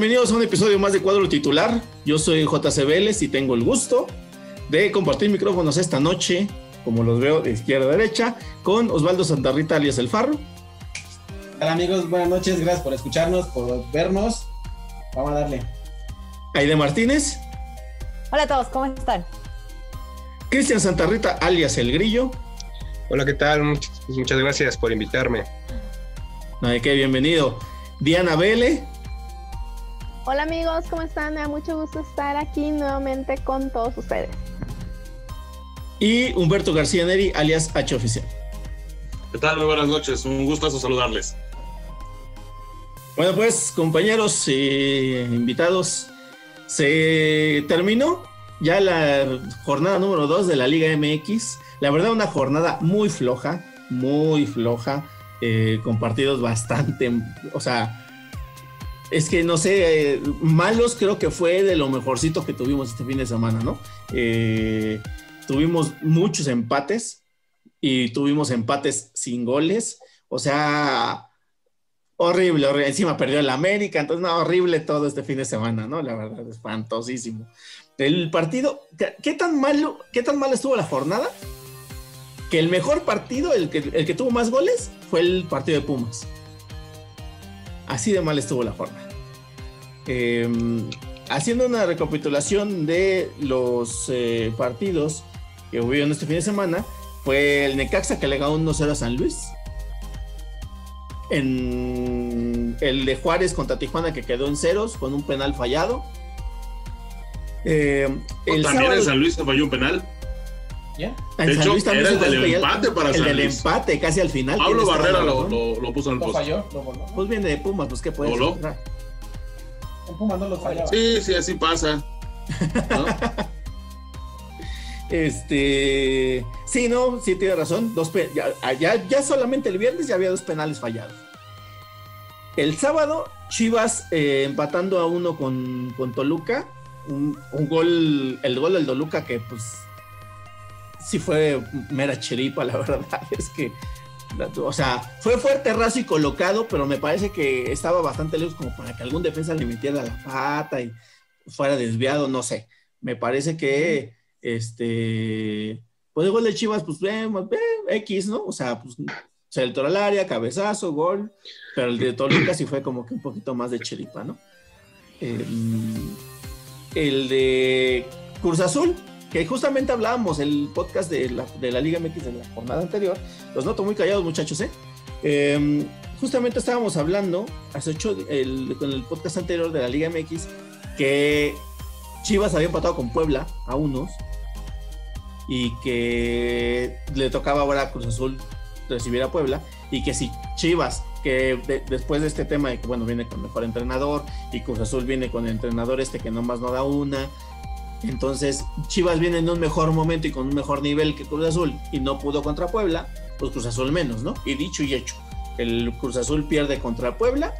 bienvenidos a un episodio más de Cuadro Titular. Yo soy JC Vélez y tengo el gusto de compartir micrófonos esta noche, como los veo de izquierda a derecha, con Osvaldo Santarrita alias El Farro. Hola amigos, buenas noches, gracias por escucharnos, por vernos. Vamos a darle. Aide Martínez. Hola a todos, ¿cómo están? Cristian Santarrita alias El Grillo. Hola, ¿qué tal? Muchas, gracias por invitarme. No, qué bienvenido. Diana Vele. Hola amigos, ¿cómo están? Me da mucho gusto estar aquí nuevamente con todos ustedes. Y Humberto García Neri, alias H Oficial. ¿Qué tal? Muy buenas noches, un gusto saludarles. Bueno, pues compañeros y invitados, se terminó ya la jornada número 2 de la Liga MX. La verdad, una jornada muy floja, muy floja, eh, con partidos bastante, o sea, es que no sé, malos creo que fue de lo mejorcito que tuvimos este fin de semana, ¿no? Eh, tuvimos muchos empates y tuvimos empates sin goles, o sea, horrible, horrible. Encima perdió el América, entonces no, horrible todo este fin de semana, ¿no? La verdad, espantosísimo. El partido, ¿qué tan malo, qué tan mal estuvo la jornada? Que el mejor partido, el que, el que tuvo más goles, fue el partido de Pumas. Así de mal estuvo la jornada. Em, haciendo una recapitulación de los eh, partidos que hubo en este fin de semana, fue el Necaxa que le ganó 1-0 a San Luis en el de Juárez contra Tijuana que quedó en ceros con un penal fallado. Eh, el también en San Luis se falló un penal. ¿Ya? Luis también era el del empate para El del empate, casi al final. Pablo Barrera lo, lo, puso en el post. falló? ¿Lo Pues viene de Pumas, pues qué puede ser. En Pumas no lo falló. Sí, sí, así pasa. Este, sí, no, sí tiene razón. Dos ah, ya, ya, solamente el viernes ya había dos penales fallados. El sábado, Chivas eh, empatando a uno con, con Toluca. Un, gol, el gol del Toluca que pues sí fue mera chiripa, la verdad. Es que, o sea, fue fuerte, raso y colocado, pero me parece que estaba bastante lejos como para que algún defensa le metiera la pata y fuera desviado, no sé. Me parece que este, pues el gol de Chivas, pues, eh, X, ¿no? O sea, pues se entró al área, cabezazo, gol, pero el de Toluca sí fue como que un poquito más de chiripa, ¿no? Em, el de Cruz Azul, que justamente hablábamos el podcast de la, de la Liga MX de la jornada anterior, los noto muy callados muchachos, ¿eh? Em, justamente estábamos hablando hace ocho, el, con el podcast anterior de la Liga MX que Chivas había empatado con Puebla a unos y que le tocaba ahora a Cruz Azul recibir a Puebla y que si Chivas, que después de este tema de que bueno, viene con mejor entrenador y Cruz Azul viene con el entrenador este que nomás no da una, entonces Chivas viene en un mejor momento y con un mejor nivel que Cruz Azul y no pudo contra Puebla, pues Cruz Azul menos, ¿no? Y dicho y hecho, el Cruz Azul pierde contra Puebla.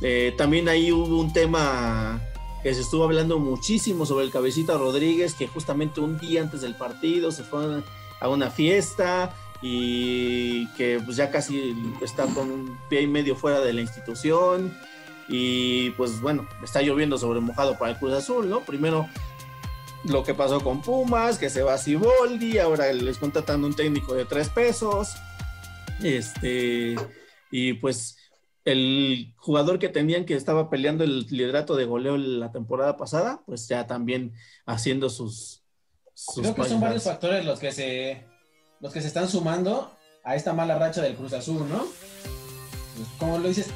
Eh, también ahí hubo un tema que se estuvo hablando muchísimo sobre el cabecita Rodríguez, que justamente un día antes del partido se fue a una fiesta y que pues ya casi está con un pie y medio fuera de la institución y pues bueno, está lloviendo sobre mojado para el Cruz Azul, ¿no? Primero lo que pasó con Pumas, que se va a Ciboldi, ahora les contratan un técnico de tres pesos, este, y pues el jugador que tenían que estaba peleando el liderato de goleo la temporada pasada, pues ya también haciendo sus... Creo que son varios factores los que se los que se están sumando a esta mala racha del Cruz Azul, ¿no? Pues, como lo dices,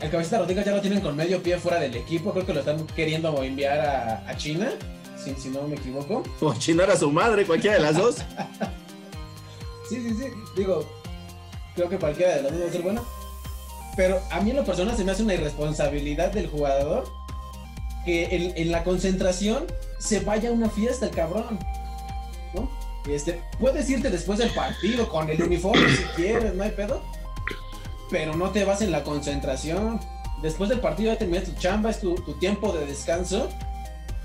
el cabecita Rodríguez ya lo tienen con medio pie fuera del equipo, creo que lo están queriendo enviar a, China, si, si, no me equivoco. O chinar a su madre, cualquiera de las dos. sí, sí, sí, digo, creo que cualquiera de las dos va a ser bueno pero a mí en lo personal se me hace una irresponsabilidad del jugador que en, la concentración se vaya a una fiesta el cabrón. ¿No? Este, puedes irte después del partido con el uniforme si quieres, no hay pedo. Pero no te vas en la concentración. Después del partido ya terminas tu chamba, es tu, tiempo de descanso.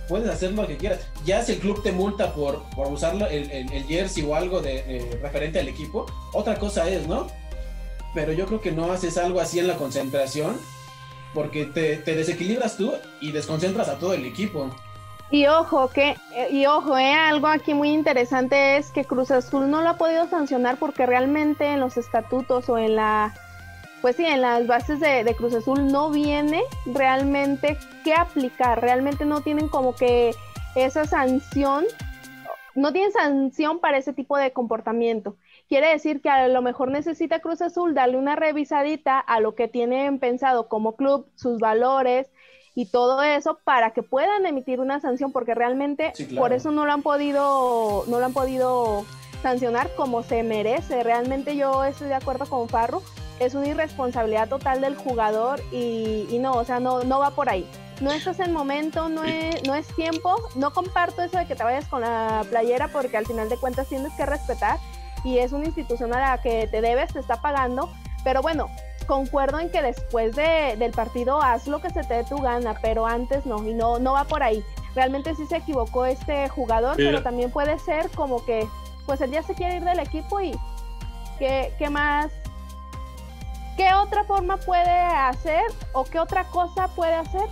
Puedes hacer lo que quieras. Ya si el club te multa por, por usar el, el, jersey o algo de, referente al equipo, otra cosa es, ¿no? pero yo creo que no haces algo así en la concentración porque te, te desequilibras tú y desconcentras a todo el equipo. Y ojo, que, y ojo, eh, algo aquí muy interesante es que Cruz Azul no lo ha podido sancionar porque realmente en los estatutos o en la, pues sí, en las bases de, de Cruz Azul no viene realmente qué aplicar, realmente no tienen como que esa sanción, no tienen sanción para ese tipo de comportamiento. Quiere decir que a lo mejor necesita Cruz Azul darle una revisadita a lo que tienen pensado como club, sus valores, y todo eso para que puedan emitir una sanción porque realmente Sí, claro. por eso no lo han podido no lo han podido sancionar como se merece realmente yo estoy de acuerdo con Farro es una irresponsabilidad total del jugador y, y no o sea no no va por ahí no estás en momento no es, no es tiempo no comparto eso de que te vayas con la playera porque al final de cuentas tienes que respetar y es una institución a la que te debes te está pagando pero bueno concuerdo en que después de, del partido haz lo que se te dé tu gana, pero antes no, y no, no va por ahí. Realmente sí se equivocó este jugador, Mira. pero también puede ser como que, pues él ya se quiere ir del equipo y ¿qué, qué más? ¿Qué otra forma puede hacer o qué otra cosa puede hacer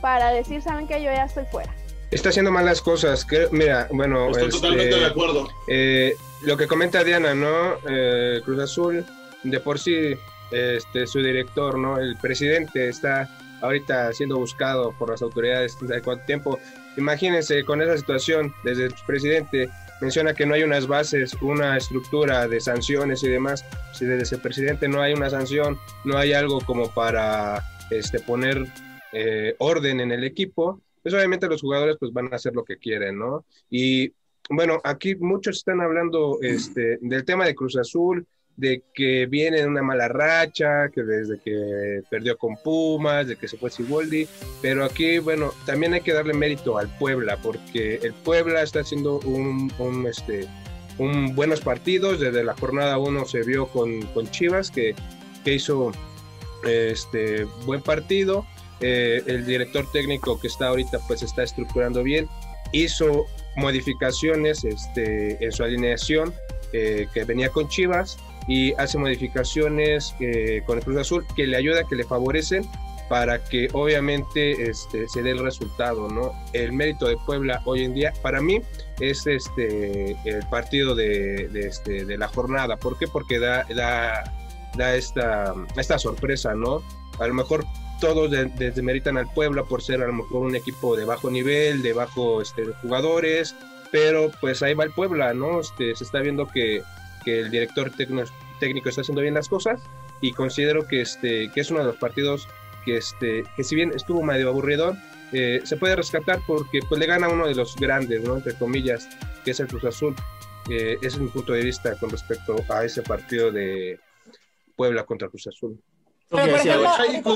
para decir, saben que yo ya estoy fuera? Está haciendo malas cosas. que- mira, bueno, Estoy este, totalmente de acuerdo. eh, lo que comenta Diana, ¿no? Eh, Cruz Azul, de por sí, este, su director, ¿no? El presidente está ahorita siendo buscado por las autoridades desde cuánto tiempo. Imagínense con esa situación, desde el presidente menciona que no hay unas bases, una estructura de sanciones y demás. Si desde el presidente no hay una sanción, no hay algo como para este, poner eh, orden en el equipo, pues obviamente los jugadores pues van a hacer lo que quieren, ¿no? Y bueno, aquí muchos están hablando este, del tema de Cruz Azul, de que viene en una mala racha, que desde que perdió con Pumas, de que se fue Siboldi, pero aquí, bueno, también hay que darle mérito al Puebla, porque el Puebla está haciendo un, este, un buenos partidos, desde la jornada 1 se vio con, con Chivas, que, que hizo este, buen partido, eh, el director técnico que está ahorita pues está estructurando bien, hizo modificaciones este, en su alineación eh, que venía con Chivas y hace modificaciones eh, con el Cruz Azul que le ayuda, que le favorecen para que obviamente este, se dé el resultado, ¿no? El mérito de Puebla hoy en día, para mí, es este, el partido de, de, este, la jornada. ¿Por qué? Porque da, da, da esta, esta sorpresa, ¿no? A lo mejor todos de- desmeritan al Puebla por ser a lo mejor un equipo de bajo nivel, de bajo este, jugadores, pero pues ahí va el Puebla, ¿no? Este, se está viendo que, que el director técnico está haciendo bien las cosas y considero que, este, que es uno de los partidos que, este, que si bien estuvo medio aburrido, eh, se puede rescatar porque pues, le gana uno de los grandes, ¿no? entre comillas, que es el Cruz Azul. Ese es mi punto de vista con respecto a ese partido de Puebla contra Cruz Azul. Pero, por ejemplo,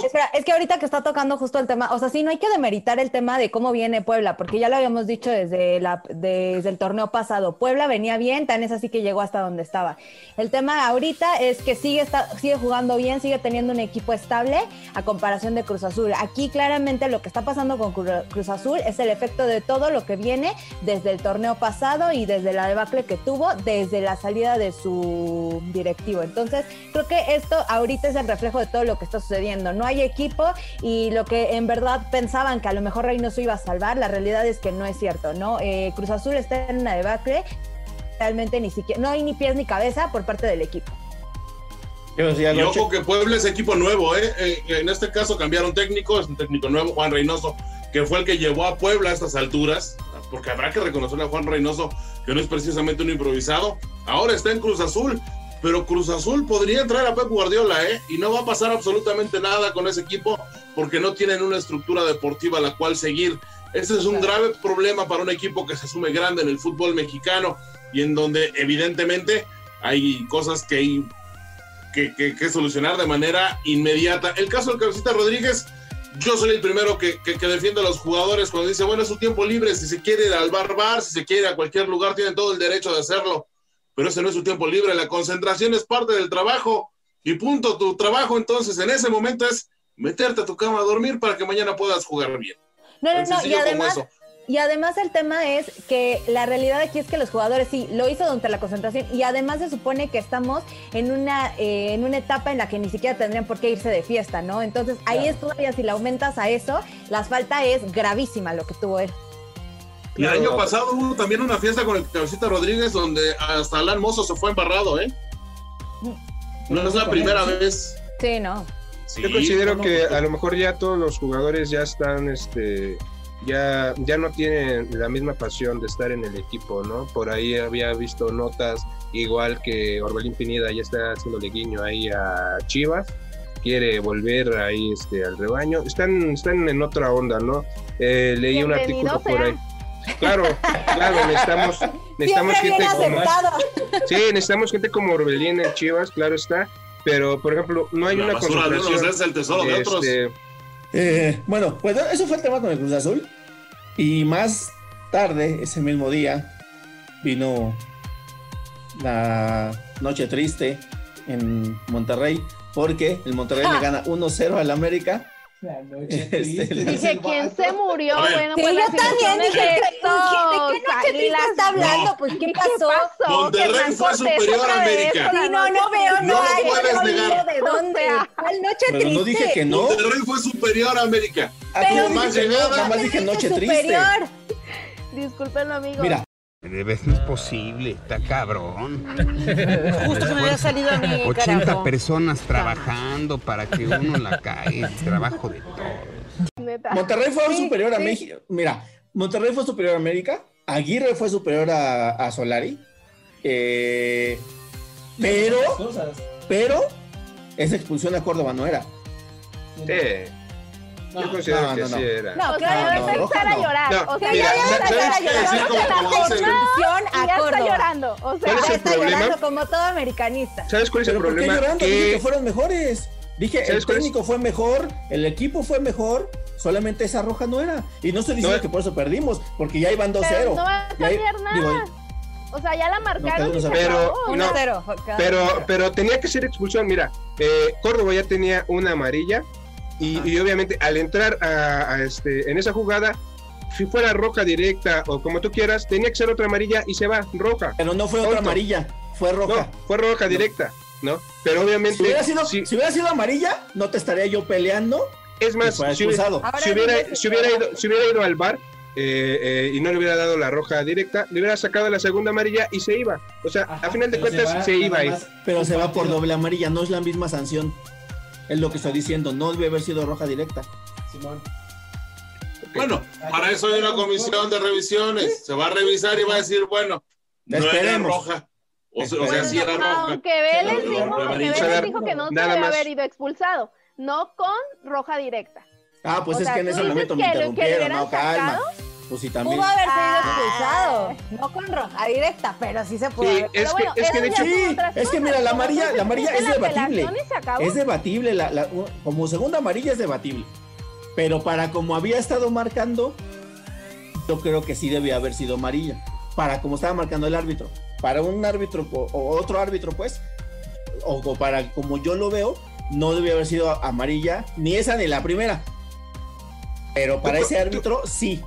espera, es que ahorita que está tocando justo el tema, o sea, sí, no hay que demeritar el tema de cómo viene Puebla, porque ya lo habíamos dicho desde, la, desde el torneo pasado. Puebla venía bien, tan es así que llegó hasta donde estaba. El tema ahorita es que sigue, está, sigue jugando bien, sigue teniendo un equipo estable a comparación de Cruz Azul. Aquí claramente lo que está pasando con Cru- Cruz Azul es el efecto de todo lo que viene desde el torneo pasado y desde la debacle que tuvo desde la salida de su directivo. Entonces, creo que esto ahorita es el reflejo de todo lo que está sucediendo. No hay equipo y lo que en verdad pensaban que a lo mejor Reynoso iba a salvar, la realidad es que no es cierto, ¿no? Eh, Cruz Azul está en una debacle, realmente ni siquiera, no hay ni pies ni cabeza por parte del equipo. Y ojo que Puebla es equipo nuevo, ¿eh? Eh, En este caso cambiaron técnico, es un técnico nuevo, Juan Reynoso, que fue el que llevó a Puebla a estas alturas, porque habrá que reconocerle a Juan Reynoso que no es precisamente un improvisado. Ahora está en Cruz Azul, pero Cruz Azul podría entrar a Pep Guardiola, ¿eh? Y no va a pasar absolutamente nada con ese equipo porque no tienen una estructura deportiva a la cual seguir. Ese es un grave problema para un equipo que se asume grande en el fútbol mexicano y en donde evidentemente hay cosas que hay que, que- que solucionar de manera inmediata. El caso del Cabecita Rodríguez, yo soy el primero que, que, que defiende a los jugadores cuando dice, bueno, es su tiempo libre, si se quiere ir al bar bar, si se quiere ir a cualquier lugar, tienen todo el derecho de hacerlo, pero ese no es su tiempo libre, la concentración es parte del trabajo y punto, tu trabajo entonces en ese momento es meterte a tu cama a dormir para que mañana puedas jugar bien. No, no, no, y además. Y además el tema es que la realidad aquí es que los jugadores sí lo hizo durante la concentración y además se supone que estamos en una eh, en una etapa en la que ni siquiera tendrían por qué irse de fiesta, ¿no? Entonces ahí Claro. es todavía si le aumentas a eso, la falta es gravísima lo que tuvo él. El año pasado hubo también una fiesta con el Cabecita Rodríguez donde hasta Alan Mozo se fue embarrado, ¿eh? No es la primera vez. Sí, no. Sí, Yo considero que a lo mejor ya todos los jugadores ya están, este, ya, ya no tienen la misma pasión de estar en el equipo, ¿no? Por ahí había visto notas, igual que Orbelín Pineda ya está haciéndole guiño ahí a Chivas, quiere volver ahí este, al rebaño. Están, están en otra onda, ¿no? Eh, leí un artículo por ahí. Claro, claro, necesitamos, necesitamos gente como, sí, necesitamos gente como Orbelín en Chivas, claro está, pero por ejemplo, no hay La una de concentración. es el tesoro de otros. este, Eh, bueno, pues eso fue el tema con el Cruz Azul. Y más tarde, ese mismo día, vino la noche triste en Monterrey, porque el Monterrey le gana 1-0 al América. La noche Este, triste, Dije, ¿quién se murió? Bueno, Sí, pues yo también dije, ¿de qué noche triste está hablando? Pues, ¿qué ¿Qué pasó? pasó? Monterrey fue superior a América. Sí, no, no veo, No no hay, puedes negar. de dónde. ¿Cuál noche Pero triste? no dije que no. Monterrey fue superior a América. Aquí más llegada. nada más dije noche triste. superior. Disculpen, amigo. Mira, De vez no es posible, está cabrón. Justo se me había salido a mí, 80 carajo. personas trabajando para que uno la cae. Trabajo de todo. Neta. Monterrey fue Sí, superior a sí. México. Mira, Monterrey fue superior a América. Aguirre fue superior a, a Solari. Eh, pero, pero, esa expulsión a Córdoba no era. Sí, No, yo considero no, que no, no. sí era. No, claro, no, empezar a no. llorar. No, o sea, mira, ya va a ¿sabes empezar a llorar. A ya está llorando. O sea, ¿Cuál es Ya está problema? llorando como todo americanista. ¿Sabes cuál es el ¿Pero por qué problema? llorando? Dije que fueron mejores. Dije, el técnico fue mejor, el equipo fue mejor, solamente esa roja no era. Y no estoy diciendo No. que por eso perdimos, porque ya iban 2-0. pero no va a cambiar nada. digo, o sea, ya la marcaron y se Pero- no, 1-0. pero, pero tenía que ser expulsión. Mira, eh, Córdoba ya tenía una amarilla y, y obviamente al entrar a, a este, en esa jugada, si fuera roja directa o como tú quieras, tenía que ser otra amarilla y se va roja. Pero no fue otra amarilla, fue roja. No, fue roja directa, ¿no? Pero obviamente, Si hubiera, sido, si- si hubiera sido amarilla, no te estaría yo peleando es más, si hubiera, si hubiera, si hubiera ido, si hubiera ido al bar y no le hubiera dado la roja directa, le hubiera sacado la segunda amarilla y se iba. O sea, Ajá, a final de cuentas va se, iba más Pero se va por doble amarilla, no es la misma sanción. Es lo que estoy diciendo, no debe haber sido roja directa. Simón. Bueno, para eso hay una comisión de revisiones. Se va a revisar y va a decir, bueno, no era Esperemos. roja. O sea, o sea, sí era roja. Aunque Vélez dijo, no, que no, Vélez no, dijo que no debe más. haber ido expulsado, no con roja directa. Ah, pues O es sea, que en ese momento me lo- que interrumpieron, no, calma. sacado. Pues sí, también. Pudo haber sido Ah. expulsado, no con roja directa, pero sí se pudo Sí, haber. es Pero que, bueno, es que de hecho, Sí, es que mira, la amarilla, la amarilla es debatible. Es debatible, la, la- como segunda amarilla es debatible. Pero para como había estado marcando, yo creo que sí debía haber sido amarilla. Para como estaba marcando el árbitro. Para un árbitro o, otro árbitro, pues, o, o para como yo lo veo, no debía haber sido amarilla, ni esa ni la primera. Pero para ese árbitro, sí.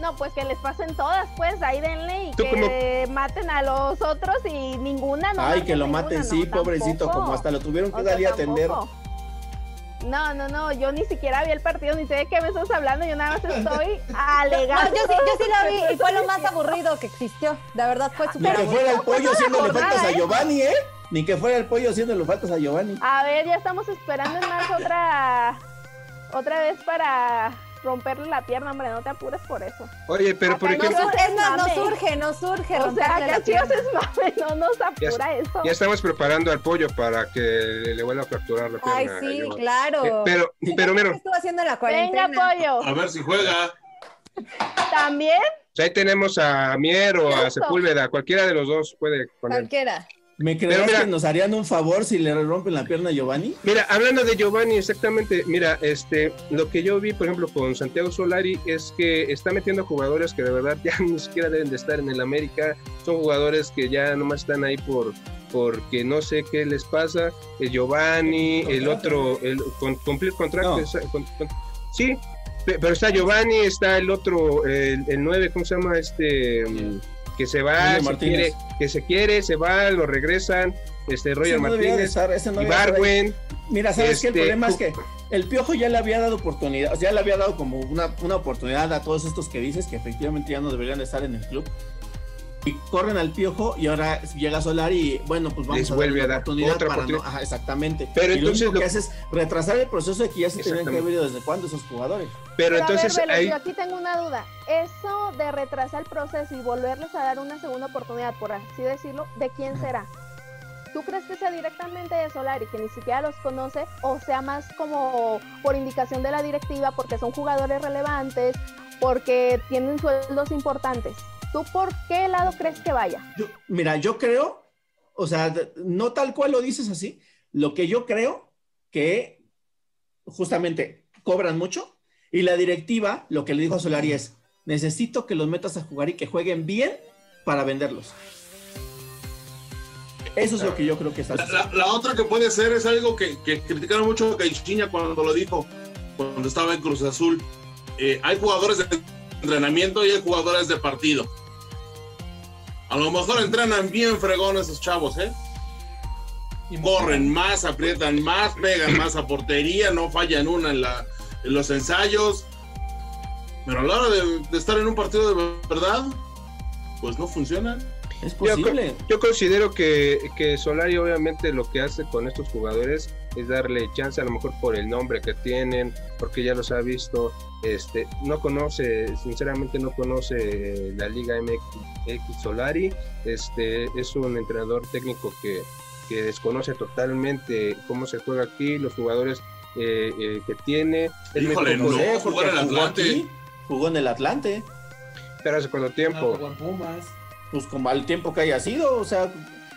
No, pues que les pasen todas, pues ahí denle y que maten a los otros y ninguna no. Ay, que lo ninguna, maten, no, sí, pobrecito, tampoco. como hasta lo tuvieron que O sea, salir a atender. No, no, no, yo ni siquiera vi el partido, ni sé de qué me estás hablando, yo nada más estoy No, alegando. yo sí, yo sí lo vi y fue lo más aburrido que existió. De verdad fue Ni súper que aburrido. fuera el pollo haciéndole faltas a ¿eh? Giovanni, ¿eh? Ni que fuera el pollo haciéndole faltas a Giovanni. A ver, ya estamos esperando en marzo otra otra vez para romperle la pierna, hombre, no te apures por eso. oye, pero por Acá no ejemplo, se- Es más, no surge, no surge. O sea, pierna. es mame, no nos apura eso. ya estamos preparando al pollo para que le vuelva a fracturar la pierna. Ay, sí, Giovanni. claro. Eh, pero, pero ¿Qué mira, estuvo haciendo en la Venga, cuarentena? pollo. A ver si juega. También, pues ahí tenemos a Mier o a. Sepúlveda, cualquiera de los dos puede poner. Cualquiera. ¿Me crees mira- que nos harían un favor si le rompen la pierna a Giovanni? Mira, hablando de Giovanni, exactamente, mira, este, lo que yo vi, por ejemplo, con Santiago Solari es que está metiendo jugadores que de verdad ya ni siquiera deben de estar en el América, son jugadores que ya nomás están ahí por porque no sé qué les pasa, el Giovanni, el otro, el con, cumplir contrato, No. esa- con- con- sí, pe- pero está Giovanni, está el otro, el, el 9, ¿cómo se llama? Este, que se va, se quiere, que se quiere, se va, lo regresan, este, Roger no Martínez, estar, no. Ibarwen, Mira, ¿sabes qué? El Este, problema es que el Piojo ya le había dado oportunidad, o sea, ya le había dado como una, una oportunidad a todos estos que dices que efectivamente ya no deberían de estar en el club. Y corren al Piojo y ahora llega Solar y bueno, pues vamos Les a vuelve darle a una dar oportunidad otra para oportunidad. no- ajá, exactamente. Pero y entonces lo único lo- que hace es retrasar el proceso de que ya se tenían que haber ido desde cuándo esos jugadores. pero Pero entonces ver, Velo, ahí, yo aquí tengo una duda. Eso de retrasar el proceso y volverles a dar una segunda oportunidad, por así decirlo, ¿de quién será? ¿Tú crees que sea directamente de Solari, que ni siquiera los conoce, o sea más como por indicación de la directiva, porque son jugadores relevantes, porque tienen sueldos importantes? ¿Tú por qué lado crees que vaya? Yo- mira, yo creo, o sea, de- no tal cual lo dices así, lo que yo creo que justamente cobran mucho y la directiva lo que le dijo a Solari es, necesito que los metas a jugar y que jueguen bien para venderlos. Eso es lo que yo creo que está La, la- la otra que puede ser es algo que, que criticaron mucho a Caixinha cuando lo dijo, cuando estaba en Cruz Azul. Eh, hay jugadores de entrenamiento y hay jugadores de partido. A lo mejor entrenan bien fregón esos chavos, ¿eh? Y Corren más, aprietan más, pegan más a portería, no fallan una en, la, en los ensayos. Pero a la hora de, de estar en un partido de verdad, pues no funcionan. Es yo, posible. yo considero que, que Solari obviamente lo que hace con estos jugadores es darle chance a lo mejor por el nombre que tienen, porque ya los ha visto, este, no conoce, sinceramente no conoce la Liga MX Solari, este, es un entrenador técnico que, que desconoce totalmente cómo se juega aquí, los jugadores eh, eh, que tiene, Híjole, no. sé, jugó en el jugó Atlante. aquí, jugó en el Atlante, pero hace cuánto No, tiempo. Pumas. pues como al tiempo que haya sido, o sea,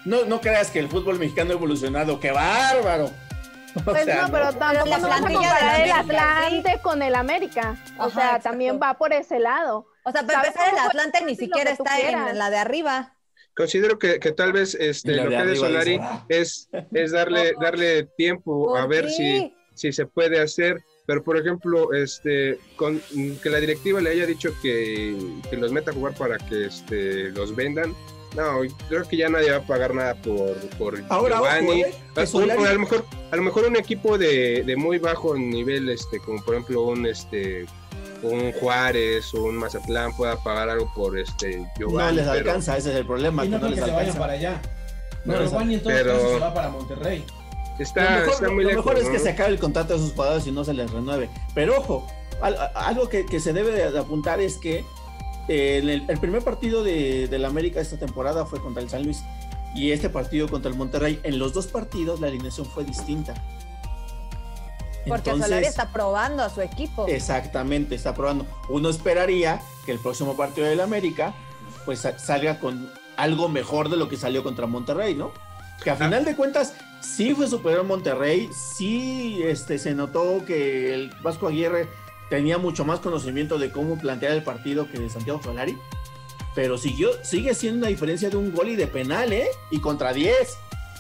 no, no creas que el fútbol mexicano ha evolucionado, qué bárbaro. O Pues sea, no, pero tampoco la plantilla comparar de Atlante con el América. O Ajá, sea, exacto. también va por ese lado. O sea, para ¿Sabes empezar, el Atlante ni siquiera está quieras? en la de arriba. Considero que, que tal vez este, lo de que hace arriba Solari "Ah". es, es darle, darle tiempo a ¿Por ver si, si se puede hacer. Pero, por ejemplo, este, con, que la directiva le haya dicho que, que los meta a jugar para que este, los vendan. No, creo que ya nadie va a pagar nada por, por Ahora, ojo, Giovanni. eh, que Un- a, lo mejor, a lo mejor un equipo de, de muy bajo nivel, este, como por ejemplo un este un Juárez o un Mazatlán pueda pagar algo por este no Giovanni. les pero- alcanza, ese es el problema, Y que no no creo les que se vayan alcanza. para allá. No Pero les Giovanni en todo pero- caso se va para Monterrey. Está, lo mejor, está lo- muy lo lejos, mejor es ¿no? que se acabe el contrato de esos jugadores y no se les renueve. Pero ojo, algo que, que se debe de apuntar es que el, el primer partido de, del América esta temporada fue contra el San Luis y este partido contra el Monterrey. En los dos partidos la alineación fue distinta. Porque Entonces, Solari está probando a su equipo. Exactamente, está probando. Uno esperaría que el próximo partido del América pues sa- salga con algo mejor de lo que salió contra Monterrey, ¿no? Que a final de cuentas sí fue superior a Monterrey, sí este, se notó que el Vasco Aguirre tenía mucho más conocimiento de cómo plantear el partido que de Santiago Solari, pero siguió, sigue siendo una diferencia de un gol y de penal, ¿eh? Y contra 10.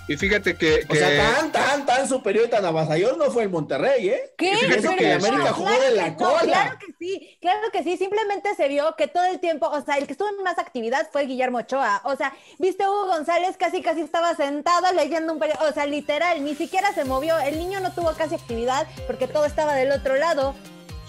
Y fíjate que, O sea, tan, tan, tan superior y tan avasallador no fue el Monterrey, ¿eh? ¿Qué? Y no, América jugó de la no, cola. claro que sí, claro que sí. Simplemente se vio que todo el tiempo, o sea, el que estuvo en más actividad fue Guillermo Ochoa. O sea, viste Hugo González casi casi estaba sentado leyendo un periódico. O sea, literal, ni siquiera se movió. El niño no tuvo casi actividad porque todo estaba del otro lado.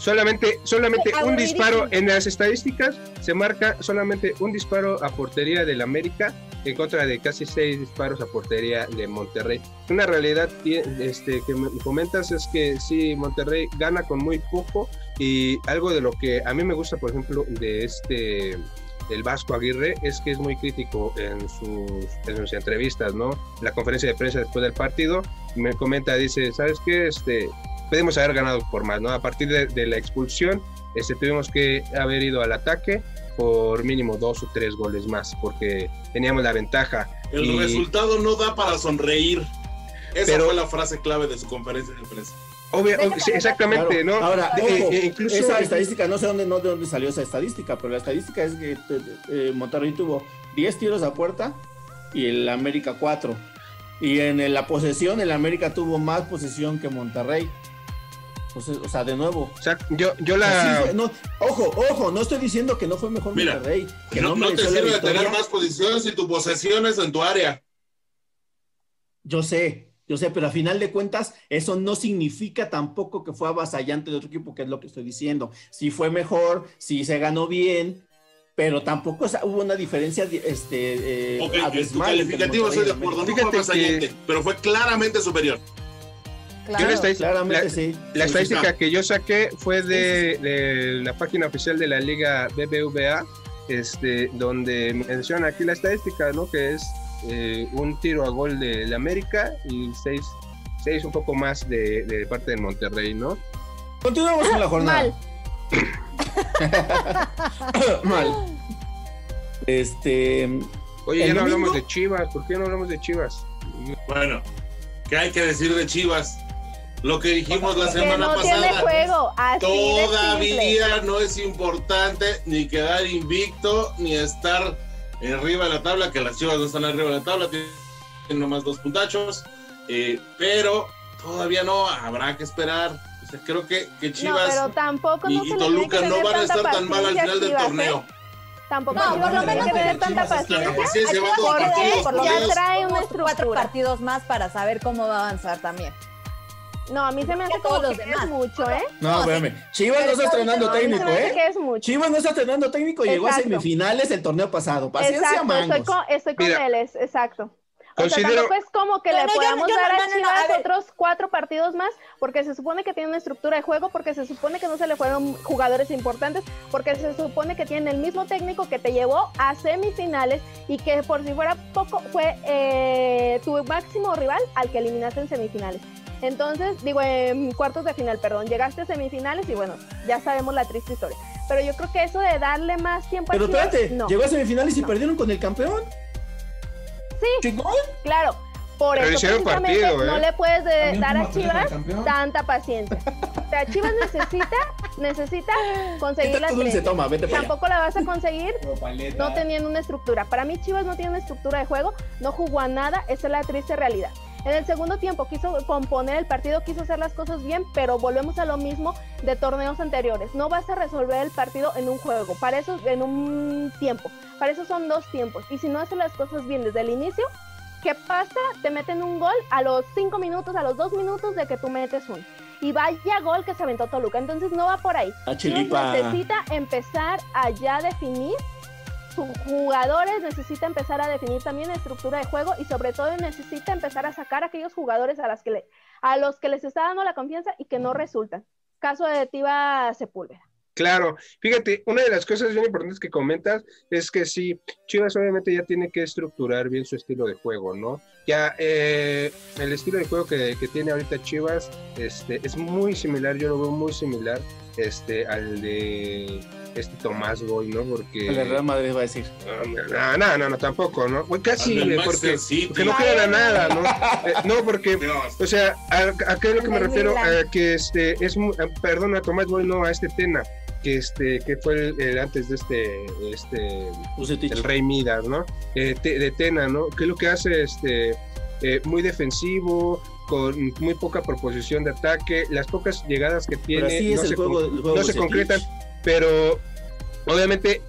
Solamente, solamente un disparo en las estadísticas se marca solamente un disparo a portería del América en contra de casi seis disparos a portería de Monterrey. Una realidad este, que me comentas es que sí, Monterrey gana con muy poco y algo de lo que a mí me gusta, por ejemplo, de este el Vasco Aguirre es que es muy crítico en sus, en sus entrevistas, ¿no? La conferencia de prensa después del partido me comenta, dice, ¿sabes qué? Este, pudimos haber ganado por más, ¿no? A partir de, de la expulsión, este, tuvimos que haber ido al ataque por mínimo dos o tres goles más, porque teníamos la ventaja. El Y- resultado no da para sonreír. Esa Pero- fue la frase clave de su conferencia de prensa. Sí, exactamente, Claro. ¿no? Ahora, De- ojo, eh, eh, incluso esa estadística, no sé dónde, no de dónde salió esa estadística, pero la estadística es que eh, Monterrey tuvo 10 tiros a puerta y el América 4. Y en la posesión, el América tuvo más posesión que Monterrey. Pues, o sea, de nuevo. O sea, yo, yo la. fue, no, ojo, ojo, no estoy diciendo que no fue mejor Mira, Monterrey. Que no, no te sirve de tener más posiciones y tu posesión es en tu área. Yo sé, yo sé, pero a final de cuentas, eso no significa tampoco que fue avasallante de otro equipo, que es lo que estoy diciendo. Sí fue mejor, sí se ganó bien, pero tampoco o sea, hubo una diferencia este, eh, tu calificativo estoy de acuerdo, no fue que- avasallante, pero fue claramente superior. Yo la Claro. estadística, Claramente la- sí. la Sí, sí, estadística que yo saqué fue de, de la página oficial de la Liga BBVA, este, donde menciona aquí la estadística, ¿no? Que es eh, un tiro a gol de la América y seis, seis un poco más de, de parte del Monterrey, ¿no? Continuamos con la jornada. Mal. Mal. Este. Oye, ya no domingo- hablamos de Chivas, ¿por qué no hablamos de Chivas? Bueno, ¿qué hay que decir de Chivas? Lo que dijimos la Que semana no tiene pasada. juego. Así de simple. Todavía no es importante ni quedar invicto ni estar arriba de la tabla, que las Chivas no están arriba de la tabla, tienen nomás dos puntachos, eh, pero todavía no, habrá que esperar. O sea, creo que, que No, Chivas pero tampoco y, no Toluca no van a estar tan mal al final del ¿eh? torneo. Tampoco No, no, por lo menos que tener tanta paciencia. va partidos, ya trae una unos cuatro estructura. partidos más para saber cómo va a avanzar también. No, a mí se me hace como que demás. es mucho, ¿eh? No, No, espérame. Chivas no está estrenando técnico, ¿eh? que es mucho. Chivas no está estrenando técnico, llegó a semifinales el torneo pasado. Paciencia, Exacto, mangos. estoy con, estoy con Mira, él, es, exacto. O sea, tampoco es como que No, le no, podamos yo dar no, a no, no, Chivas a otros cuatro partidos más, porque se supone que tiene una estructura de juego, porque se supone que no se le fueron jugadores importantes, porque se supone que tiene el mismo técnico que te llevó a semifinales y que por si fuera poco fue eh, tu máximo rival al que eliminaste en semifinales. Entonces, digo, en cuartos de final, perdón, llegaste a semifinales y bueno, ya sabemos la triste historia. Pero yo creo que eso de darle más tiempo Pero a Chivas, espérate, no. llegó a semifinales y No. perdieron con el campeón. Sí. Chingón. Claro, por Pero eso precisamente partido, ¿eh? no le puedes de- dar a Chivas tanta paciencia. O sea, Chivas necesita, necesita conseguir la toma, vete. Tampoco la vas a conseguir no teniendo una estructura. Para mí Chivas no tiene una estructura de juego, no jugó a nada, esa es la triste realidad. En el segundo tiempo quiso componer el partido, quiso hacer las cosas bien, pero volvemos a lo mismo de torneos anteriores. No vas a resolver el partido en un juego, para eso en un tiempo. Para eso son dos tiempos. Y si no haces las cosas bien desde el inicio, ¿qué pasa? Te meten un gol a los cinco minutos, a los dos minutos de que tú metes uno. Y vaya gol que se aventó Toluca. Entonces no va por ahí. A Chivas Chilipa. necesita empezar a ya definir jugadores, necesita empezar a definir también la estructura de juego y sobre todo necesita empezar a sacar aquellos jugadores a, las que le- a los que les está dando la confianza y que no resultan. Caso de Tiva Sepúlveda. Claro, fíjate, una de las cosas bien importantes que comentas es que sí, Chivas obviamente ya tiene que estructurar bien su estilo de juego, ¿no? Ya eh, el estilo de juego que, que tiene ahorita Chivas este, es muy similar, yo lo veo muy similar este, al de este Tomás Boy, ¿no? Porque... El Real Madrid va a decir. No, no, no, no, tampoco, ¿no? Pues casi, eh, porque, porque no queda nada, ¿no? Eh, no, porque Dios. o sea, ¿a, a qué es lo que me refiero? A que este es a- perdón, a Tomás Boy, no a este Tena, que este que fue el, el antes de este este el Rey Midas, ¿no? Eh, te- de Tena, ¿no? Que es lo que hace este eh, muy defensivo, con muy poca proposición de ataque, las pocas llegadas que tiene no, se, juego- con- el juego no se Bucetich. concretan, pero obviamente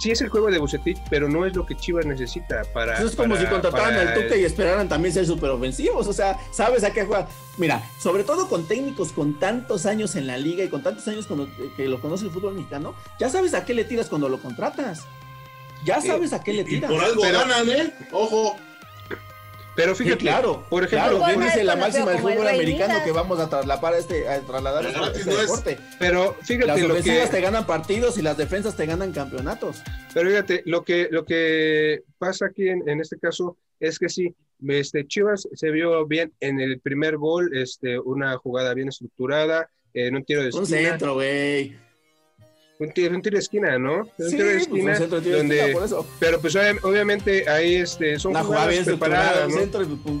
sí es el juego de Bucetich, pero no es lo que Chivas necesita para Eso es como para- si contrataran al Tuca y esperaran también ser súper ofensivos. O sea, sabes a qué juega. Mira, sobre todo con técnicos con tantos años en la liga y con tantos años con lo- que lo conoce el fútbol mexicano, ya sabes a qué le tiras cuando lo contratas. Ya sabes a qué le Y tiras. por algo Pero- ganan, ¿eh? Ojo. Pero Sí, fíjate, claro, por ejemplo, claro, dice la máxima del fútbol americano que vamos a trasladar a este, a trasladar Pero este, este no es. deporte. pero fíjate Las lo ofensivas que te ganan partidos y las defensas te ganan campeonatos. Pero fíjate, lo que, lo que pasa aquí en, en este caso es que sí, este, Chivas se vio bien en el primer gol, este, una jugada bien estructurada, en un tiro de Un esquina. centro, güey. Un tiro, un tiro de esquina, ¿no? Un Sí, tiro de pues, un esquina, centro, tiro de donde, esquina, por eso. pero pues obvia- obviamente ahí este, son Una jugada jugadas estructurada, preparadas, un ¿no?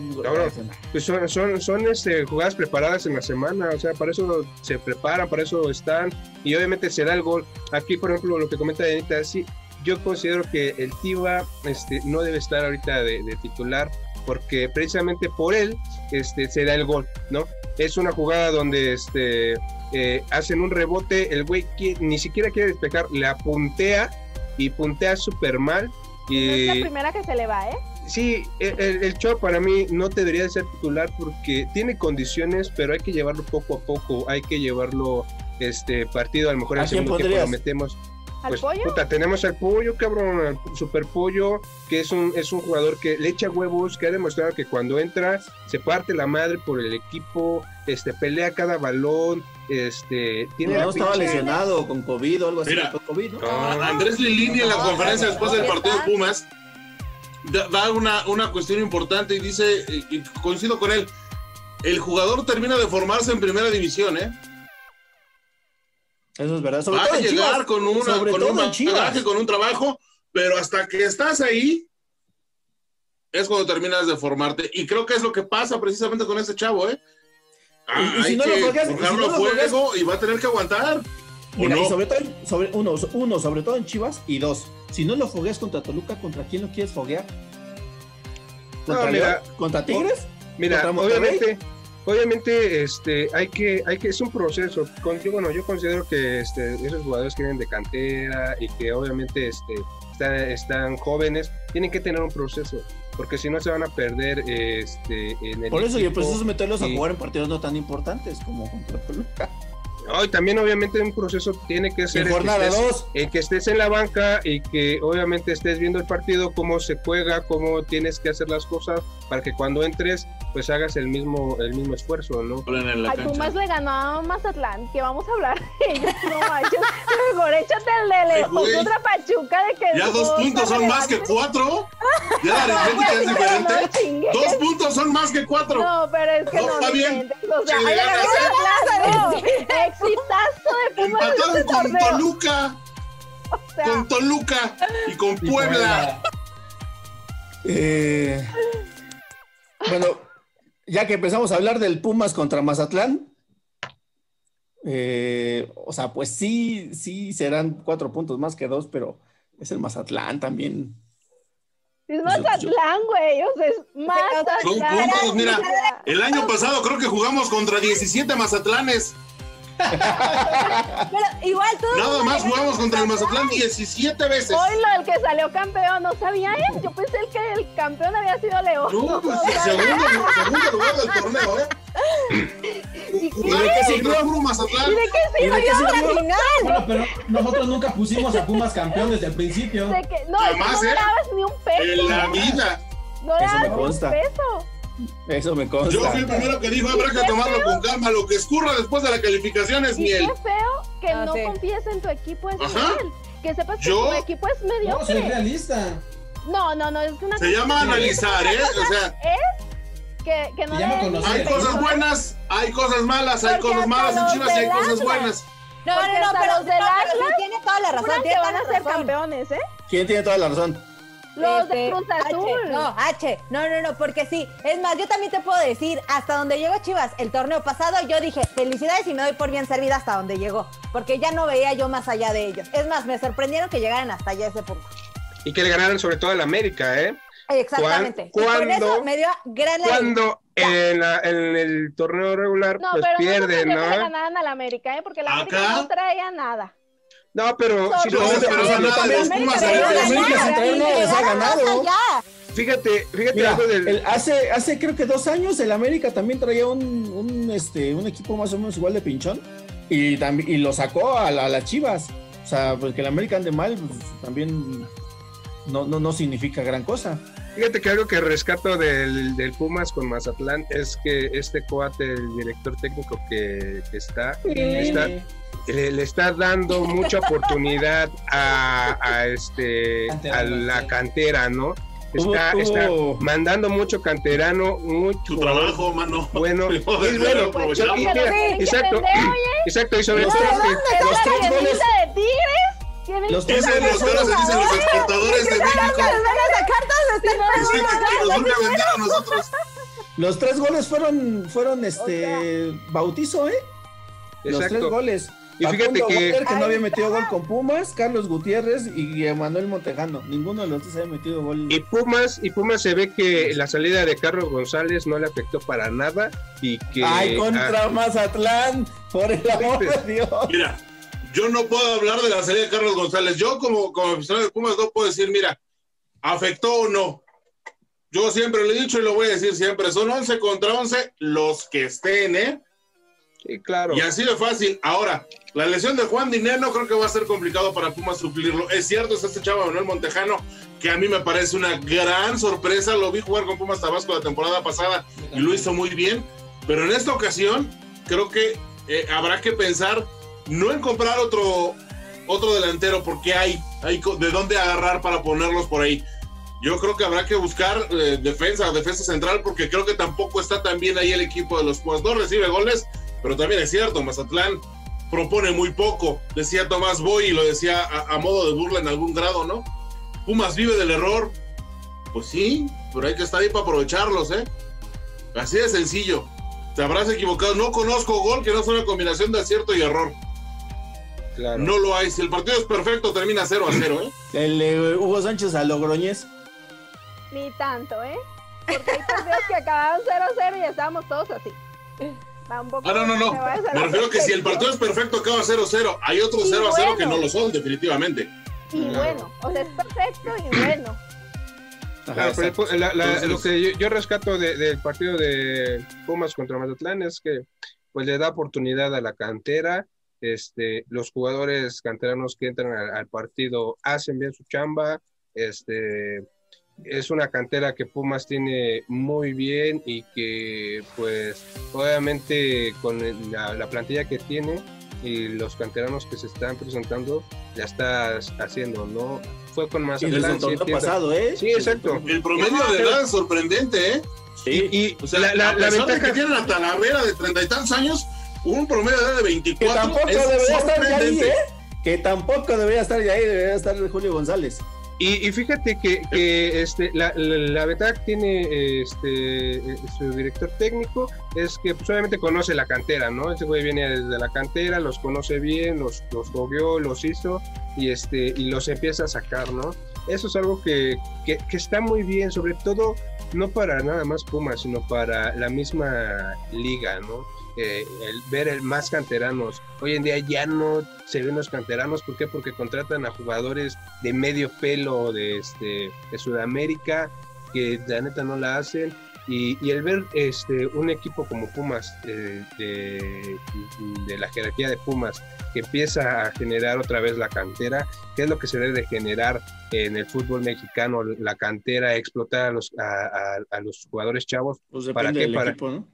centro Cabrón. Pues son, son, son este, jugadas preparadas en la semana, o sea, para eso se preparan, para eso están, y obviamente se da el gol. Aquí, por ejemplo, lo que comenta Anita, sí, yo considero que el Tiva este, no debe estar ahorita de, de titular, porque precisamente por él este, se da el gol, ¿no? Es una jugada donde este, eh, hacen un rebote, el güey ni siquiera quiere despejar, le apuntea y puntea súper mal. No es la Y primera que se le va, ¿eh? sí, el, el, para mí no debería de ser titular porque tiene condiciones, pero hay que llevarlo poco a poco, hay que llevarlo este partido, a lo mejor ¿A en el segundo tiempo lo metemos. ¿Al Pues, pollo? puta, tenemos al pollo, cabrón, al super pollo, que es un, es un jugador que le echa huevos, que ha demostrado que cuando entra se parte la madre por el equipo, este, pelea cada balón, este, tiene no estaba lesionado con COVID o algo así. Mira. con COVID, ¿no? Ah, Andrés Lilini en la No, conferencia no, después no, del partido de. Pumas da, una, una cuestión importante y dice, y coincido con él, el jugador termina de formarse en primera división, ¿eh? Eso es verdad. Sobre Va todo a llegar Chivas. con, una, sobre con todo un bagaje, con un trabajo, pero hasta que estás ahí es cuando terminas de formarte. Y creo que es lo que pasa precisamente con este chavo, ¿eh? Ah, Y- y si no lo y si no a lo juegas- fuego y va a tener que aguantar. ¿O Mira, no? y sobre todo, sobre, uno, uno, sobre todo en Chivas, y dos, si no lo fogueas contra Toluca, ¿contra quién lo quieres foguear? ¿Contra, No, mira, León? ¿Contra Tigres? Mira, obviamente, obviamente, este, hay que, hay que, es un proceso. Con, yo, bueno, yo considero que este, esos jugadores que vienen de cantera y que obviamente este, están, están jóvenes, tienen que tener un proceso, porque si no se van a perder este, en el Por eso, y el equipo. proceso es meterlos a y- jugar en partidos no tan importantes como contra Toluca. No, y también obviamente un proceso tiene que ser En el que jornada estés- 2. el que estés en la banca y que obviamente estés viendo el partido, cómo se juega, cómo tienes que hacer las cosas para que cuando entres pues hagas el mismo el mismo esfuerzo, ¿no? Cancha. Pumas le ganó a Mazatlán, que vamos a hablar de ellos, no manches. Mejor échate el de güey. contra Pachuca de que... Ya dos puntos son más que cuatro. Ya la aritmética es No diferente. Dos puntos son más que cuatro. No, pero es que No, no, está bien. O sea, exitazo de Pumas en Empataron este con. Toluca, O sea, con Toluca y con Y Puebla. Eh, bueno, ya que empezamos a hablar del Pumas contra Mazatlán, eh, o sea, pues sí, sí serán cuatro puntos más que dos, pero es el Mazatlán también. es Mazatlán, güey. O sea, es Mazatlán. Son puntos, mira. El año pasado creo que jugamos contra 17 Mazatlanes. Pero igual Nada mundo más jugamos contra el Mazatlán. Mazatlán 17 veces. Hoy lo del que salió campeón, no sabía, ¿eh? Yo pensé que el campeón había sido León. No, pues segundo, segundo lugar del torneo, ¿eh? ¿Y qué? Jugamos qué contra sirvió? ¿Y Mazatlán. de qué ¿Y de qué sirvió? Al final. Bueno, pero nosotros nunca pusimos a Pumas campeón desde el principio. De que, no, que no ¿eh? dabas ni un peso. En la vida. No Eso dabas me ni un consta. peso. Eso me Yo consta. fui el primero que dijo, habrá que tomarlo con calma. Lo que escurra después de la calificación es Y miel. qué feo que Ah, no sí. confíes en tu equipo es Ajá. miel. Que sepas que Yo- tu equipo es No, soy mediocre. realista. No, no, no, es que una Se llama analizar, ¿eh? O sea, que, que no le- hay cosas buenas, hay cosas malas, hay Porque cosas malas en Chivas y hay cosas buenas. No, no, no, pero, los del Atlas tiene toda la razón. que van a ser campeones, ¿eh? ¿Quién tiene toda la razón? Los de Este, Cruz Azul. H, no, H, no, no, no, porque sí. Es más, yo también te puedo decir, hasta donde llegó Chivas el torneo pasado, yo dije, felicidades y me doy por bien servida hasta donde llegó, porque ya no veía yo más allá de ellos. Es más, me sorprendieron que llegaran hasta allá ese punto. Y que le ganaron sobre todo al América, ¿eh? Exactamente. ¿Cuán- y con cuándo- eso me dio gran. Cuando en, la- en el torneo regular No, pues pero no pierden, sorprendió que le ¿no? ganaran al América, ¿eh? Porque la América no traía nada. No, pero si no ha ganado. fíjate, fíjate Mira, algo del el- hace, hace creo que dos años el América también traía un, un, este, un equipo más o menos igual de pinchón y, también, y lo sacó a, la- a las Chivas. O sea, pues que el América ande mal pues, también no, no, no significa gran cosa. Fíjate que algo que rescato del, del Pumas con Mazatlán es que este coate, el director técnico que, que está, está le, le está dando mucha oportunidad a, a este a la cantera, ¿no? Está, está mandando mucho canterano, mucho Tu trabajo, mano. bueno, es bueno, y mira, que exacto, exacto, y sobre Los todo Los la tres goles- de. Tienen Los que tres Dicen los caras, dicen los exportadores de México. Nos van a sacar todos los Dicen que nos van a vender a nosotros. Los tres goles fueron, fueron este bautizo, ¿eh? Los tres goles. Y fíjate Facundo que no había metido gol con Pumas, Carlos Gutiérrez y Emanuel Montejano. Ninguno de los dos había metido gol. y Pumas y Pumas se ve que la salida de Carlos González no le afectó para nada y que Ay, contra ah, Mazatlán, por el amor de Dios. Mira, yo no puedo hablar de la salida de Carlos González. Yo, como, como aficionado de Pumas, no puedo decir, mira, afectó o no. Yo siempre lo he dicho y lo voy a decir siempre: son 11 contra 11 los que estén, ¿eh? sí, claro. Y así de fácil. Ahora, la lesión de Juan Dineno creo que va a ser complicado para Pumas suplirlo. Es cierto, es este chavo Manuel Montejano, que a mí me parece una gran sorpresa. Lo vi jugar con Pumas Tabasco la temporada pasada y lo hizo muy bien. Pero en esta ocasión, creo que eh, habrá que pensar no en comprar otro, otro delantero, porque hay, hay de dónde agarrar para ponerlos por ahí. Yo creo que habrá que buscar eh, defensa, defensa central, porque creo que tampoco está tan bien ahí el equipo de los Pumas. No recibe goles, pero también es cierto, Mazatlán propone muy poco. Decía Tomás Boy y lo decía a, a modo de burla en algún grado, ¿no? Pumas vive del error. Pues sí, pero hay que estar ahí para aprovecharlos, ¿eh? Así de sencillo. Te habrás equivocado. No conozco gol que no sea una combinación de acierto y error. Claro. No lo hay. Si el partido es perfecto, termina 0 a 0, ¿eh? El eh, Hugo Sánchez a Logroñez. Ni tanto, ¿eh? Porque hay partidos que acabaron 0-0 y estábamos todos así. Va un poco- Ah, no, no, no. me a refiero que si el partido es perfecto, acaba 0-0. Hay otros Y 0 a 0 que bueno. no lo son, definitivamente. Y bueno, o sea, es perfecto y bueno. Claro, pero la- la- Entonces- lo que yo, yo rescato de- del partido de Pumas contra Mazatlán es que pues le da oportunidad a la cantera, este, los jugadores canteranos que entran al, al partido hacen bien su chamba, este, es una cantera que Pumas tiene muy bien y que pues obviamente con la, la plantilla que tiene y los canteranos que se están presentando ya estás haciendo, ¿no? Fue con Y desde Mazatlán. el pasado, ¿eh? Sí, exacto. El promedio de edad es sorprendente, ¿eh? Sí. Y, O sea, la, la- a la pesar de ventaja que tienen a Talavera de treinta y tantos años, un promedio de edad de Que 24 tampoco es debería estar ya ahí. ¿eh? Que tampoco debería estar ya ahí, debería estar Julio González. Y, y fíjate que, que, este, la, la, la ventaja que tiene este, eh, su director técnico es que pues, obviamente conoce la cantera, ¿no? Ese güey viene desde la cantera, los conoce bien, los, los movió, los hizo y, este, y los empieza a sacar, ¿no? Eso es algo que, que, que está muy bien, sobre todo no para nada más Pumas, sino para la misma liga, ¿no? Eh, el ver el más canteranos. Hoy en día ya no se ven los canteranos, ¿por qué? Porque contratan a jugadores de medio pelo de, este, de Sudamérica que la neta no la hacen. Y, y el ver este, un equipo como Pumas, eh, de, de la jerarquía de Pumas, que empieza a generar otra vez la cantera, que es lo que se debe de generar en el fútbol mexicano, la cantera, explotar a los, a, a- a los jugadores chavos. Pues ¿Para equipo, ¿no?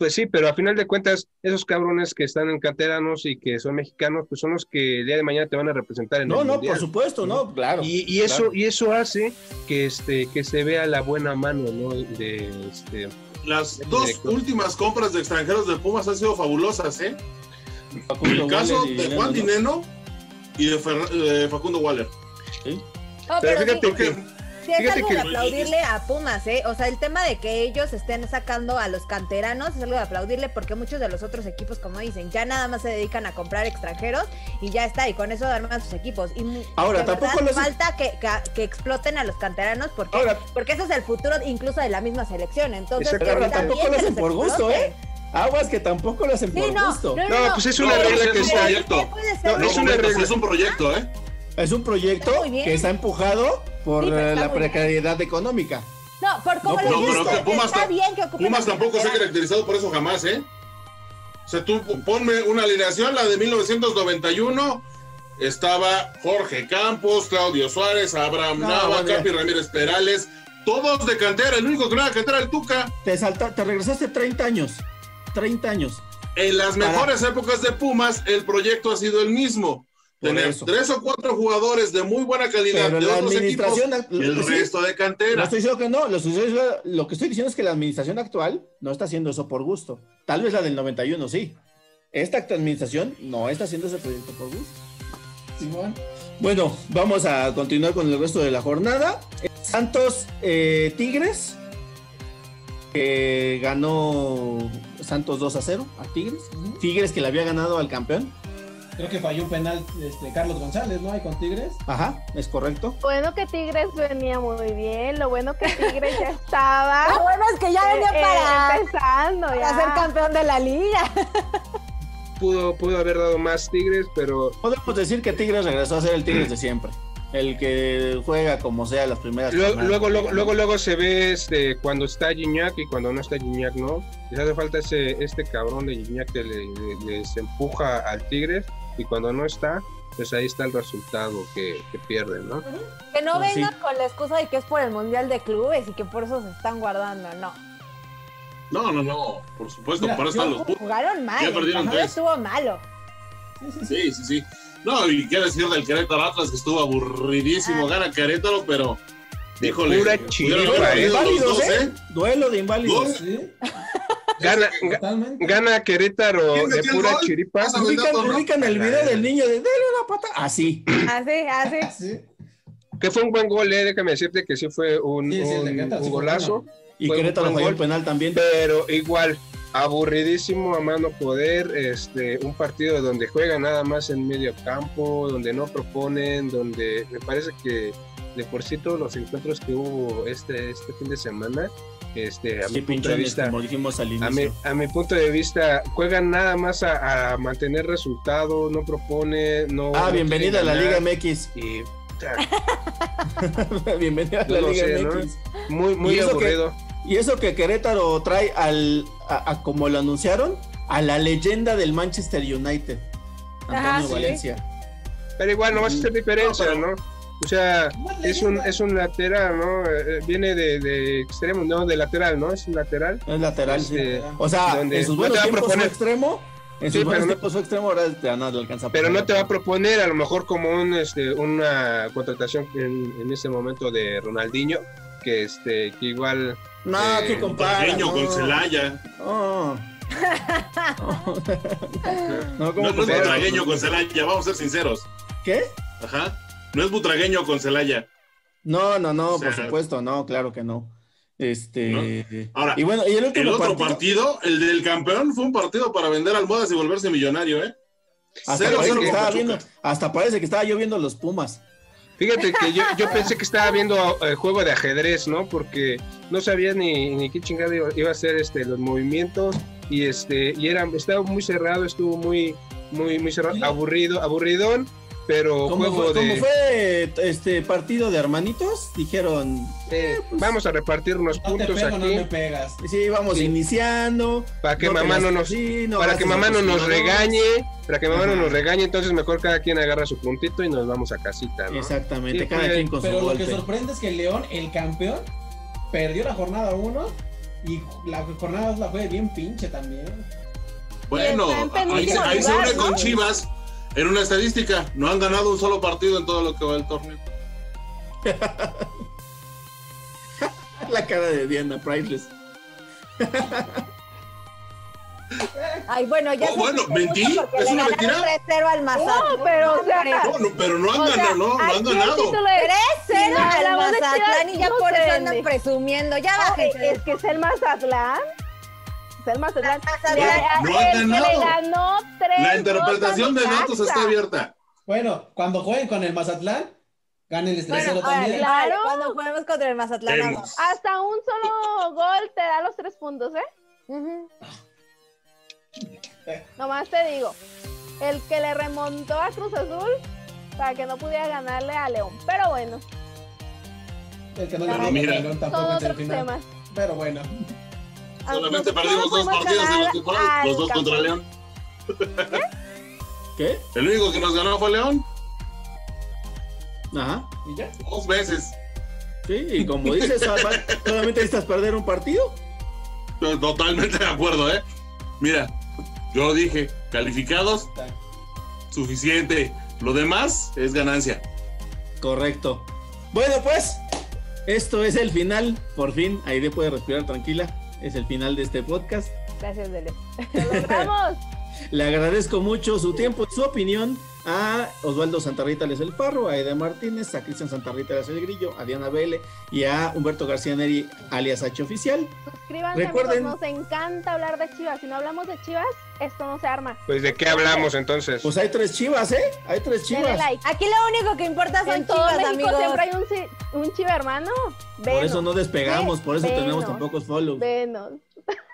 Pues sí, pero a final de cuentas, esos cabrones que están en canteranos y que son mexicanos, pues son los que el día de mañana te van a representar en No, el no, Mundial. por supuesto, no, claro. Y, y eso, y eso hace que este, que se vea la buena mano, ¿no? De este Las dos director. últimas compras de extranjeros de Pumas han sido fabulosas, ¿eh? Facundo El caso Waller de Juan ¿no? Dineno y de, Fer- de Facundo Waller. No, Pero pero fíjate sí, Porque sí es algo que- de aplaudirle a Pumas, ¿eh? O sea, el tema de que ellos estén sacando a los canteranos es algo de aplaudirle porque muchos de los otros equipos, como dicen, ya nada más se dedican a comprar extranjeros y ya está, y con eso arman sus equipos. Y Ahora, de tampoco verdad, los- falta que, que, que exploten a los canteranos porque, Ahora, porque ese es el futuro incluso de la misma selección. Entonces, que tampoco lo hacen por gusto. ¿eh? aguas que tampoco lo hacen Sí, por no, gusto. no, no, No, no. pues es una regla es que un está. proyecto. Un es una regla. es un proyecto, ¿eh? Es un proyecto que está empujado por Sí, eh, la muy bien. precariedad económica. No, por cómo No, lo no, Pumas está bien que Pumas tampoco se ha caracterizado por eso jamás, ¿eh? O sea, tú ponme una alineación, la de 1991. Estaba Jorge Campos, Claudio Suárez, Abraham No, Nava. Capi Ramírez Perales. Todos de cantera. El único que no era cantera era el Tuca. Te salta, te regresaste 30 años. 30 años. En las Para- mejores épocas de Pumas, el proyecto ha sido el mismo. Tener tres o cuatro jugadores de muy buena calidad Pero de la otros equipos y el resto de No cantera. estoy diciendo que no, lo, estoy- lo que estoy diciendo es que la administración actual no está haciendo eso por gusto. Tal vez la del 91 sí. Esta administración no está haciendo ese proyecto por gusto. Simón. Bueno, vamos a continuar con el resto de la jornada. Santos eh, Tigres, que ganó Santos 2 a 0 a Tigres. Tigres que le había ganado al campeón creo que falló un penal este, Carlos González, ¿no? Ahí con Tigres. Ajá, es correcto. Bueno que Tigres venía muy bien, lo bueno que Tigres ya estaba Lo bueno es que ya venía eh, para, empezando para ya. ser campeón de la liga. Pudo, pudo haber dado más Tigres, pero Podemos decir que Tigres regresó a ser el Tigres de siempre. El que juega como sea las primeras. luego, luego, luego, luego, luego se ve este, cuando está Gignac y cuando no está Gignac, ¿no? Les hace falta ese, este cabrón de Gignac que le, le- les empuja al Tigres y cuando no está, pues ahí está el resultado que, que pierden, ¿no? Que no Pues sí. vengan con la excusa de que es por el Mundial de Clubes y que por eso se están guardando. No. No, no, no. Por supuesto, Mira, para eso están los puntos. Jugaron mal. Ya perdieron tres. estuvo malo. Sí, sí, sí. No, y qué decir del Querétaro Atlas que estuvo aburridísimo. Gana Querétaro, pero. Híjole. pura pudieron chiripa, haber Duelo de inválidos, dos, ¿eh? ¿eh? Duelo de inválidos. Dos. Sí, Gana, ga- totalmente. gana Querétaro ¿Quién de pura gol? chiripa. Ubican el video del niño de dale una pata. Así. Así, así. Sí. Que fue un buen gol, eh, déjame decirte que sí fue un, Sí, sí, el de un- Querétaro un sí fue golazo. Y Fue Querétaro buen falló gol. el penal también. pero igual aburridísimo a mano poder este un partido donde juegan nada más en medio campo donde no proponen donde me parece que de por sí todos los encuentros que hubo este este fin de semana este a Sí, mi punto de vista como dijimos al a mi, a mi punto de vista juegan nada más a, a mantener resultados no propone no Ah, no bienvenida a la Liga MX. y bienvenida a la no Liga sé, ¿no? MX. muy muy Y eso que- aburrido Y eso que Querétaro trae al, a- a- como lo anunciaron, a la leyenda del Manchester United, Antonio Ajá, sí. Valencia. Pero igual no va a hacer diferencia, No, pero- ¿no? O sea, es un, es un lateral, ¿no? Eh, Viene de, de extremo, no, de lateral, ¿no? Es un lateral. Es lateral, sí. Este, O sea, donde en sus no buenos te va a tiempos proponer- extremo. En Sí, sus buenos pero no- tiempos fue extremo, ahora ya no le alcanza a Pero no te va a proponer a lo mejor como un, este, una contratación en, en ese momento de Ronaldinho, que, este, que igual... No, eh, que compara. No. con Celaya. No. no, No, ¿cómo no es con Celaya, vamos a ser sinceros. ¿Qué? Ajá. No es butragueño con Celaya. No, no, no, O sea, por supuesto, no, claro que no. Este. Ahora, y bueno, y el El otro partido, partido, el del campeón, fue un partido para vender almohadas y volverse millonario, ¿eh? hasta Cero, parece cero que estaba viendo, hasta parece que estaba yo viendo los Pumas. Fíjate que yo, yo pensé que estaba viendo el juego de ajedrez, ¿no? Porque no sabía ni, ni qué chingada iba, a ser este, los movimientos y este y era estaba muy cerrado, estuvo muy muy muy cerrado, aburrido, aburridón, pero Como juego fue, de como fue este partido de hermanitos, dijeron, eh, vamos a repartir unos No te puntos pego, no aquí me pegas. sí, vamos Sí. iniciando. para que no te mamá no nos no para que mamá no nos regañe, para que mamá no nos regañe, entonces mejor cada quien agarra su puntito y nos vamos a casita, ¿no? Exactamente, Sí, cada fue- quien con Pero su lo que sorprende es que el León, el campeón, perdió la jornada 1 y la jornada 2 la fue bien pinche también. Bueno, ahí, se- une ¿no? con Chivas en una estadística. No han ganado un solo partido en todo lo que va del torneo. La cara de Diana Priceless. Ay, bueno, ya Oh, bueno, ¿mentí? ¿Es una mentira? 3-0 al Mazatlán. No, pero, o sea, No, no, pero no han O sea, ganado, no, no han ganado. título es- 3-0 No, al Mazatlán y ya por eso andan presumiendo. Ya bájense. es que es el Mazatlán. El Mazatlán. Mazatlán. Le- No el le ganó tres La interpretación de a datos está abierta. Bueno, cuando jueguen con el Mazatlán, gánenles 3-0 Bueno, también. claro. cuando juguemos contra el Mazatlán. Hasta un solo gol te da los tres puntos, ¿eh? Ujú. Nomás te digo. El que le remontó a Cruz Azul para que no pudiera ganarle a León. Pero bueno, El que no le ganó mira. León tampoco en otros el final. temas. Pero bueno, Solamente Nosotros perdimos dos partidos en la temporada, los dos contra. León. ¿Qué? El único que nos ganó fue León, Ajá. y ya. dos veces. Sí, y como dices, solamente necesitas perder un partido. Totalmente de acuerdo, ¿eh? Mira, yo dije, calificados, suficiente. Lo demás es ganancia. Correcto. Bueno, pues, esto es el final. Por fin, Aide puede respirar tranquila. Es el final de este podcast. Gracias, Dele. Lo logramos. Le agradezco mucho su tiempo y su opinión a Osvaldo Santarrita Les El Parro, a Ede Martínez, a Cristian Santarrita Les El Grillo, a Diana Vele y a Humberto García Neri, alias H Oficial. Suscríbanse, Recuerden- amigos, nos encanta hablar de Chivas. Si no hablamos de Chivas, esto no se arma. Pues de qué hablamos entonces. Pues hay tres chivas, ¿eh? Hay tres chivas. like. Aquí lo único que importa son En todo chivas, México amigos. siempre hay un, un chiva hermano. Por eso no despegamos, por eso Venos. tenemos tan pocos follows. Venos.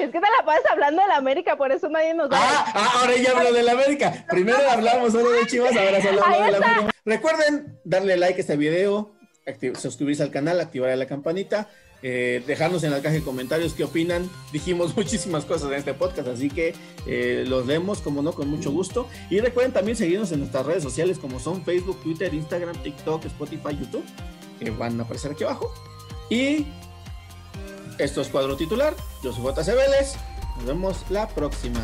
es que te la pasas hablando de la América, por eso nadie nos da. Ah, ah, ahora ya hablo de la América. Primero hablamos solo de Chivas, ahora hablamos de la. América. Recuerden darle like a este video, suscribirse al canal, activar la campanita, eh, dejarnos en la caja de comentarios qué opinan. Dijimos muchísimas cosas en este podcast, así que eh, los leemos, como no, con mucho gusto. Y recuerden también seguirnos en nuestras redes sociales como son Facebook, Twitter, Instagram, TikTok, Spotify, YouTube, que van a aparecer aquí abajo. Y esto es Cuadro Titular. Yo soy JC Vélez. Nos vemos la próxima.